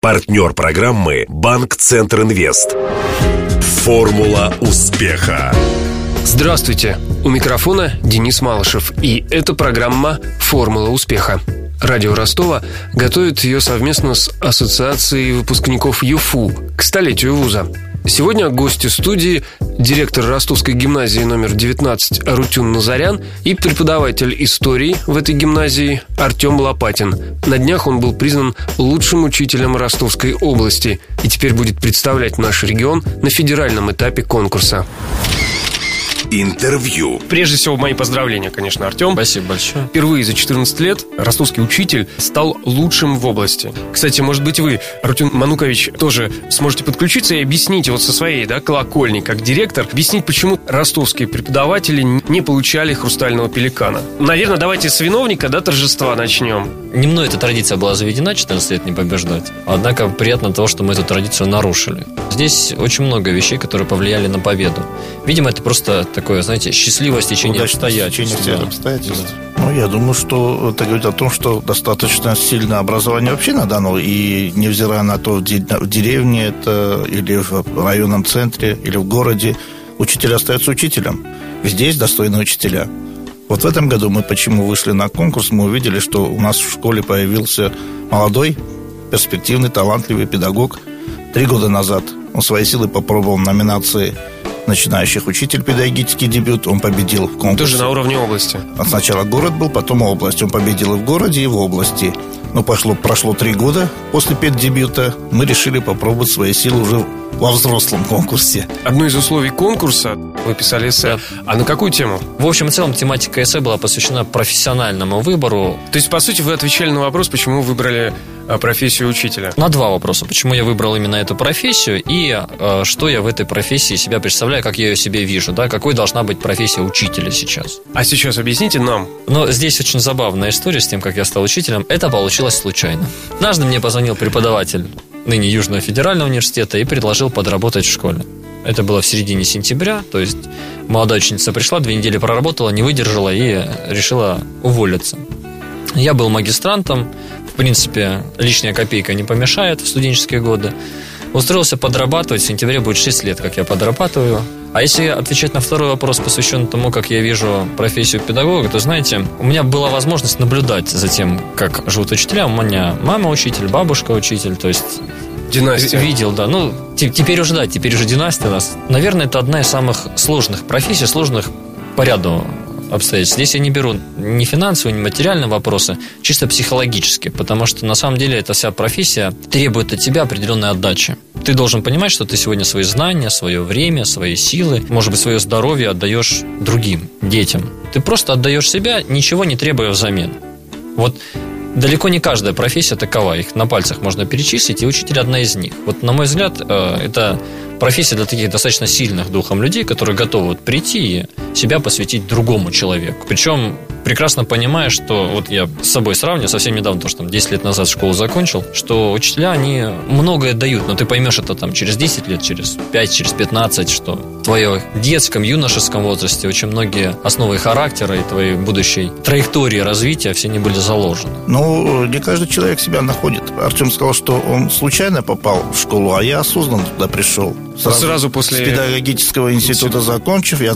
Партнер программы «Банк Центр Инвест». Формула успеха. Здравствуйте! У микрофона Денис Малышев, и это программа «Формула успеха». Радио Ростова готовит ее совместно с Ассоциацией выпускников ЮФУ к столетию вуза. Сегодня гости студии директор Ростовской гимназии номер 19 Арутюн Назарян и преподаватель истории в этой гимназии Артем Лопатин. На днях он был признан лучшим учителем Ростовской области и теперь будет представлять наш регион на федеральном этапе конкурса. Интервью. Прежде всего, мои поздравления, конечно, Артем. Спасибо большое. Впервые за 14 лет ростовский учитель стал лучшим в области. Кстати, может быть, вы, Артем Манукович, тоже сможете подключиться и объяснить вот со своей да, колокольни, как директор, объяснить, почему ростовские преподаватели не получали хрустального пеликана. Наверное, давайте с виновника да, торжества начнем. Не мной эта традиция была заведена, 14 лет не побеждать. Однако приятно того, что мы эту традицию нарушили. Здесь очень много вещей, которые повлияли на победу. Видимо, это просто такое, знаете, счастливое стечение обстоятельств. Стечение обстоятельств. Ну, я думаю, что это говорит о том, что достаточно сильное образование вообще надо, и невзирая на то, в деревне это или в районном центре, или в городе, учитель остается учителем. Здесь достойные учителя. Вот в этом году мы почему вышли на конкурс, мы увидели, что у нас в школе появился молодой, перспективный, талантливый педагог. Три года назад он свои силы попробовал в номинации начинающих учитель педагогический дебют. Он победил в конкурсе. Тоже на уровне области. Сначала город был, потом область. Он победил и в городе, и в области. Но пошло, прошло три года после педдебюта. Мы решили попробовать свои силы уже во взрослом конкурсе. Одно из условий конкурса вы писали эссе. Да. А на какую тему? В общем и целом тематика эссе была посвящена профессиональному выбору. То есть, по сути, вы отвечали на вопрос, почему выбрали а, профессию учителя? На два вопроса. Почему я выбрал именно эту профессию и э, что я в этой профессии себя представляю, как я ее себе вижу, да, какой должна быть профессия учителя сейчас. А сейчас объясните нам. Но здесь очень забавная история с тем, как я стал учителем. Это получилось случайно. Однажды мне позвонил преподаватель ныне Южного федерального университета и предложил подработать в школе. Это было в середине сентября, то есть молодая ученица пришла, две недели проработала, не выдержала и решила уволиться. Я был магистрантом, принципе, лишняя копейка не помешает в студенческие годы. Устроился подрабатывать, в сентябре будет 6 лет, как я подрабатываю. А если отвечать на второй вопрос, посвященный тому, как я вижу профессию педагога, то, знаете, у меня была возможность наблюдать за тем, как живут учителя. У меня мама учитель, бабушка учитель, то есть Династия. Видел, да. Ну, теперь уже, да, теперь уже династия у нас. Наверное, это одна из самых сложных профессий, сложных по ряду обстоятельств. Здесь я не беру ни финансовые, ни материальные вопросы, чисто психологически, потому что на самом деле эта вся профессия требует от тебя определенной отдачи. Ты должен понимать, что ты сегодня свои знания, свое время, свои силы, может быть, свое здоровье отдаешь другим, детям. Ты просто отдаешь себя, ничего не требуя взамен. Вот далеко не каждая профессия такова. Их на пальцах можно перечислить, и учитель одна из них. Вот, на мой взгляд, э, это профессия для таких достаточно сильных духом людей, которые готовы вот прийти и себя посвятить другому человеку. Причем прекрасно понимая, что вот я с собой сравниваю, совсем недавно, то, что там 10 лет назад школу закончил, что учителя, они многое дают, но ты поймешь это там через 10 лет, через 5, через 15, что в твоем детском, юношеском возрасте очень многие основы характера и твоей будущей траектории развития все не были заложены. Ну, не каждый человек себя находит. Артем сказал, что он случайно попал в школу, а я осознанно туда пришел. Сразу, сразу после... С педагогического института закончив, я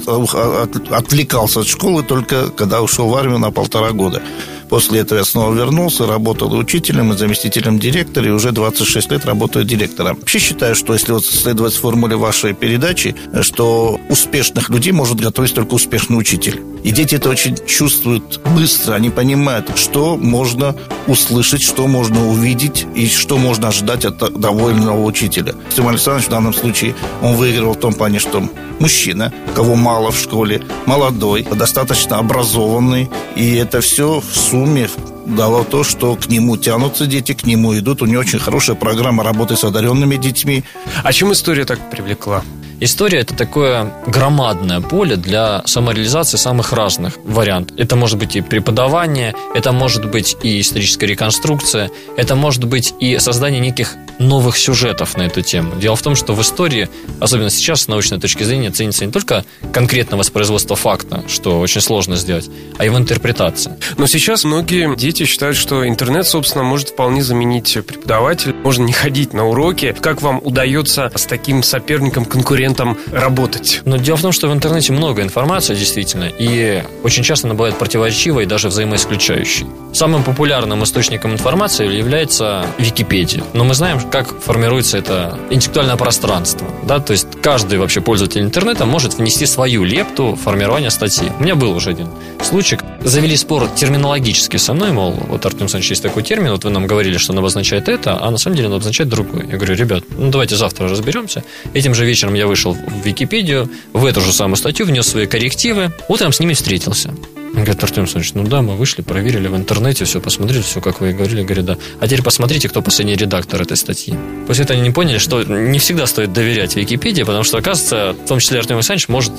отвлекался от школы только когда ушел в армию на полтора года. После этого я снова вернулся, работал учителем и заместителем директора, и уже 26 лет работаю директором. Вообще считаю, что если вот следовать формуле вашей передачи, что успешных людей может готовить только успешный учитель. И дети это очень чувствуют быстро, они понимают, что можно услышать, что можно увидеть и что можно ожидать от довольного учителя. Тим Александрович в данном случае, он выиграл в том плане, что мужчина, кого мало в школе, молодой, достаточно образованный, и это все в сумме сумме дало то, что к нему тянутся дети, к нему идут. У него очень хорошая программа работы с одаренными детьми. А чем история так привлекла? История – это такое громадное поле для самореализации самых разных вариантов. Это может быть и преподавание, это может быть и историческая реконструкция, это может быть и создание неких новых сюжетов на эту тему. Дело в том, что в истории, особенно сейчас с научной точки зрения, ценится не только конкретно воспроизводство факта, что очень сложно сделать, а его интерпретация. Но сейчас многие дети считают, что интернет, собственно, может вполне заменить преподавателя. Можно не ходить на уроки. Как вам удается с таким соперником, конкурентом работать? Но дело в том, что в интернете много информации, действительно, и очень часто она бывает противоречивой и даже взаимоисключающей. Самым популярным источником информации является Википедия. Но мы знаем, как формируется это интеллектуальное пространство. Да? То есть каждый вообще пользователь интернета может внести свою лепту в формирование статьи. У меня был уже один случай. Завели спор терминологически со мной, мол, вот Артем Александрович, есть такой термин, вот вы нам говорили, что он обозначает это, а на самом деле он обозначает другое. Я говорю, ребят, ну давайте завтра разберемся. Этим же вечером я вышел в Википедию, в эту же самую статью внес свои коррективы, утром с ними встретился. Он говорит, Артем Александрович, ну да, мы вышли, проверили в интернете, все посмотрели, все, как вы и говорили. Говорит, да. А теперь посмотрите, кто последний редактор этой статьи. После этого они не поняли, что не всегда стоит доверять Википедии, потому что, оказывается, в том числе Артем Александрович может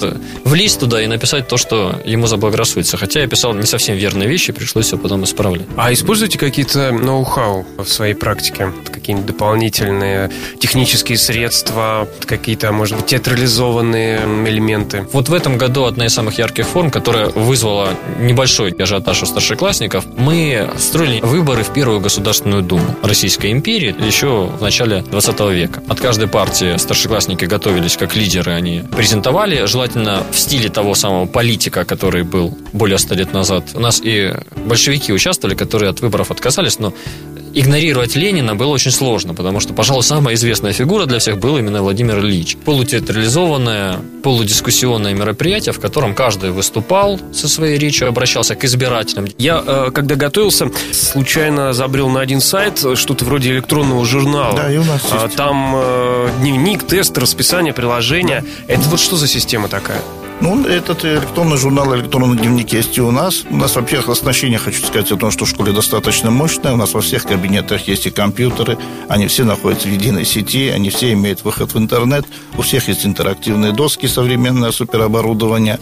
влезть туда и написать то, что ему заблагорассудится. Хотя я писал не совсем верные вещи, пришлось все потом исправлять. А используете какие-то ноу-хау в своей практике? Какие-нибудь дополнительные технические средства, какие-то, может быть, театрализованные элементы? Вот в этом году одна из самых ярких форм, которая вызвала небольшой ажиотаж у старшеклассников, мы строили выборы в Первую Государственную Думу Российской империи еще в начале 20 века. От каждой партии старшеклассники готовились как лидеры, они презентовали, желательно в стиле того самого политика, который был более 100 лет назад. У нас и большевики участвовали, которые от выборов отказались, но игнорировать Ленина было очень сложно, потому что, пожалуй, самая известная фигура для всех был именно Владимир Ильич. Полутеатрализованное, полудискуссионное мероприятие, в котором каждый выступал со своей речью, обращался к избирателям. Я, э, когда готовился, случайно забрел на один сайт, что-то вроде электронного журнала. Да, и у нас а, есть. Там э, дневник, тест, расписание, приложение. Это вот что за система такая? Ну, этот электронный журнал, электронный дневник есть и у нас. У нас, во-первых, оснащение, хочу сказать, о том, что в школе достаточно мощное. У нас во всех кабинетах есть и компьютеры. Они все находятся в единой сети, они все имеют выход в интернет. У всех есть интерактивные доски, современное супероборудование.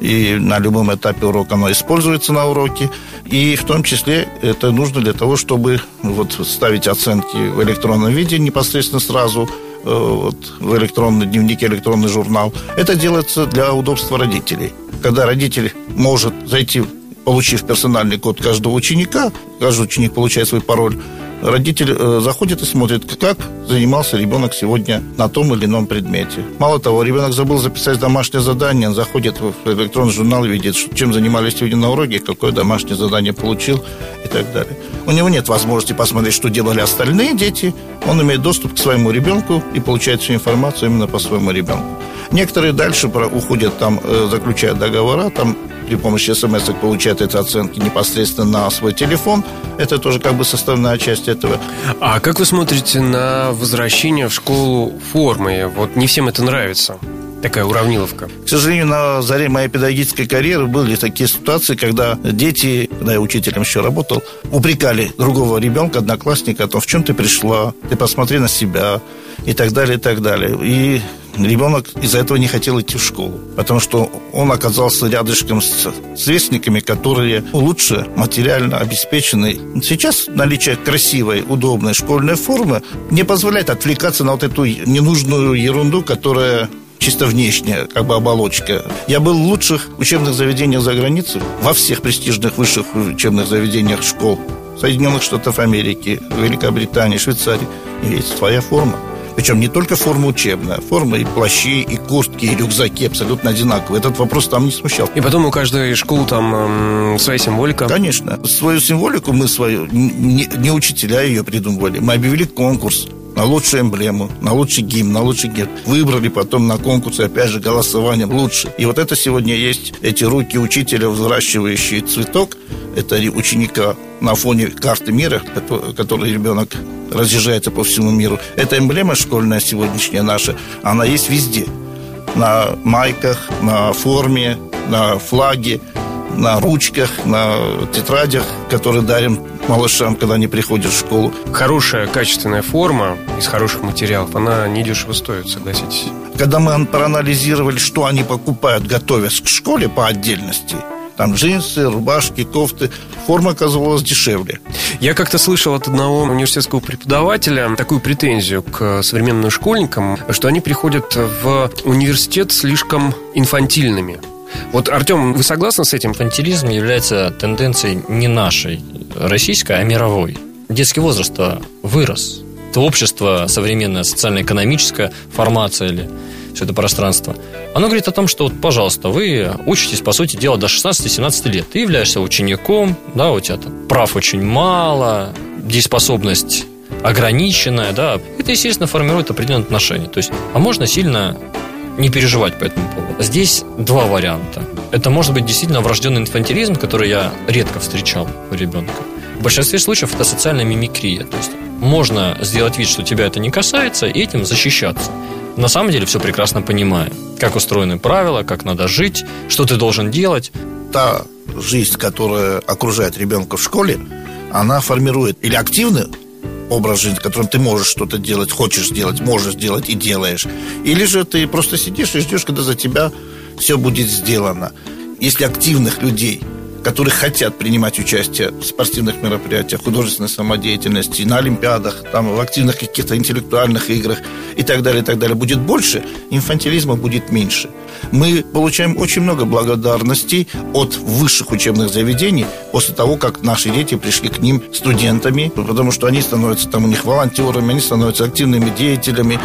И на любом этапе урока оно используется на уроке. И в том числе это нужно для того, чтобы вот ставить оценки в электронном виде непосредственно сразу – вот, в электронный дневник, электронный журнал. Это делается для удобства родителей. Когда родитель может зайти, получив персональный код каждого ученика, каждый ученик получает свой пароль, родитель э, заходит и смотрит, как занимался ребенок сегодня на том или ином предмете. Мало того, ребенок забыл записать домашнее задание, он заходит в электронный журнал, видит, чем занимались сегодня на уроке, какое домашнее задание получил и так далее. У него нет возможности посмотреть, что делали остальные дети. Он имеет доступ к своему ребенку и получает всю информацию именно по своему ребенку. Некоторые дальше уходят, там э, заключают договора, там при помощи смс получают эти оценки непосредственно на свой телефон. Это тоже как бы составная часть этого. А как вы смотрите на возвращение в школу формы? Вот не всем это нравится такая уравниловка? К сожалению, на заре моей педагогической карьеры были такие ситуации, когда дети, когда я учителем еще работал, упрекали другого ребенка, одноклассника о том, в чем ты пришла, ты посмотри на себя и так далее, и так далее. И ребенок из-за этого не хотел идти в школу, потому что он оказался рядышком с сверстниками, которые лучше материально обеспечены. Сейчас наличие красивой, удобной школьной формы не позволяет отвлекаться на вот эту ненужную ерунду, которая чисто внешняя как бы оболочка. Я был в лучших учебных заведениях за границей, во всех престижных высших учебных заведениях школ Соединенных Штатов Америки, Великобритании, Швейцарии. Есть своя форма. Причем не только форма учебная, форма и плащи, и куртки, и рюкзаки абсолютно одинаковые. Этот вопрос там не смущал. И потом у каждой школы там эм, своя символика. Конечно. Свою символику мы свою, не, не учителя ее придумывали. Мы объявили конкурс на лучшую эмблему, на лучший гимн, на лучший герб. Выбрали потом на конкурсе, опять же, голосованием лучше. И вот это сегодня есть эти руки учителя, взращивающие цветок. Это ученика на фоне карты мира, который ребенок разъезжается по всему миру. Эта эмблема школьная сегодняшняя наша, она есть везде. На майках, на форме, на флаге, на ручках, на тетрадях, которые дарим малышам, когда они приходят в школу. Хорошая, качественная форма из хороших материалов, она недешево стоит, согласитесь. Когда мы проанализировали, что они покупают, готовясь к школе по отдельности, там джинсы, рубашки, кофты. Форма оказывалась дешевле. Я как-то слышал от одного университетского преподавателя такую претензию к современным школьникам, что они приходят в университет слишком инфантильными. Вот, Артем, вы согласны с этим? Инфантилизм является тенденцией не нашей, российской, а мировой. Детский возраст вырос. Общество, современное социально-экономическая формация или все это пространство, оно говорит о том, что, вот, пожалуйста, вы учитесь, по сути дела, до 16-17 лет. Ты являешься учеником, да, у тебя там прав очень мало, дееспособность ограниченная, да, это, естественно, формирует определенные отношения. То есть, а можно сильно не переживать по этому поводу. Здесь два варианта. Это может быть действительно врожденный инфантилизм, который я редко встречал у ребенка. В большинстве случаев это социальная мимикрия. То есть можно сделать вид, что тебя это не касается, и этим защищаться. На самом деле все прекрасно понимая, как устроены правила, как надо жить, что ты должен делать. Та жизнь, которая окружает ребенка в школе, она формирует или активный образ жизни, которым ты можешь что-то делать, хочешь сделать, можешь сделать и делаешь. Или же ты просто сидишь и ждешь, когда за тебя все будет сделано. Если активных людей – которые хотят принимать участие в спортивных мероприятиях, художественной самодеятельности, на олимпиадах, там, в активных каких-то интеллектуальных играх и так далее, и так далее, будет больше, инфантилизма будет меньше. Мы получаем очень много благодарностей от высших учебных заведений после того, как наши дети пришли к ним студентами, потому что они становятся там у них волонтерами, они становятся активными деятелями.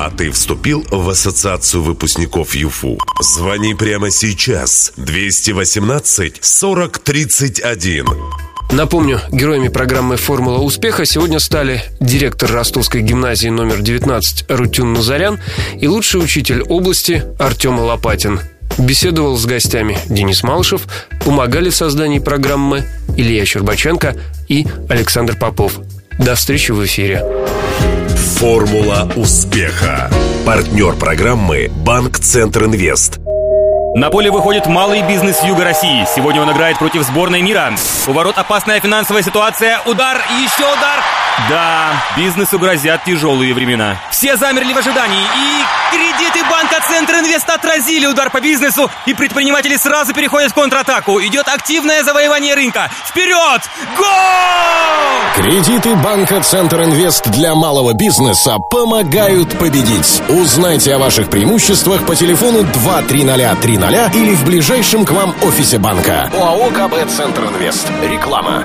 А ты вступил в ассоциацию выпускников ЮФУ? Звони прямо сейчас. 218 40 31. Напомню, героями программы «Формула успеха» сегодня стали директор Ростовской гимназии номер 19 Рутюн Назарян и лучший учитель области Артем Лопатин. Беседовал с гостями Денис Малышев, помогали в создании программы Илья Щербаченко и Александр Попов. До встречи в эфире. Формула успеха. Партнер программы «Банк Центр Инвест». На поле выходит малый бизнес Юга России. Сегодня он играет против сборной мира. У ворот опасная финансовая ситуация. Удар еще удар. Да, бизнесу грозят тяжелые времена. Все замерли в ожидании. И кредиты банка Центр Инвест отразили удар по бизнесу. И предприниматели сразу переходят в контратаку. Идет активное завоевание рынка. Вперед! Гол! Кредиты банка Центр Инвест для малого бизнеса помогают победить. Узнайте о ваших преимуществах по телефону 23030 или в ближайшем к вам офисе банка. ОАО КБ Центр Инвест. Реклама.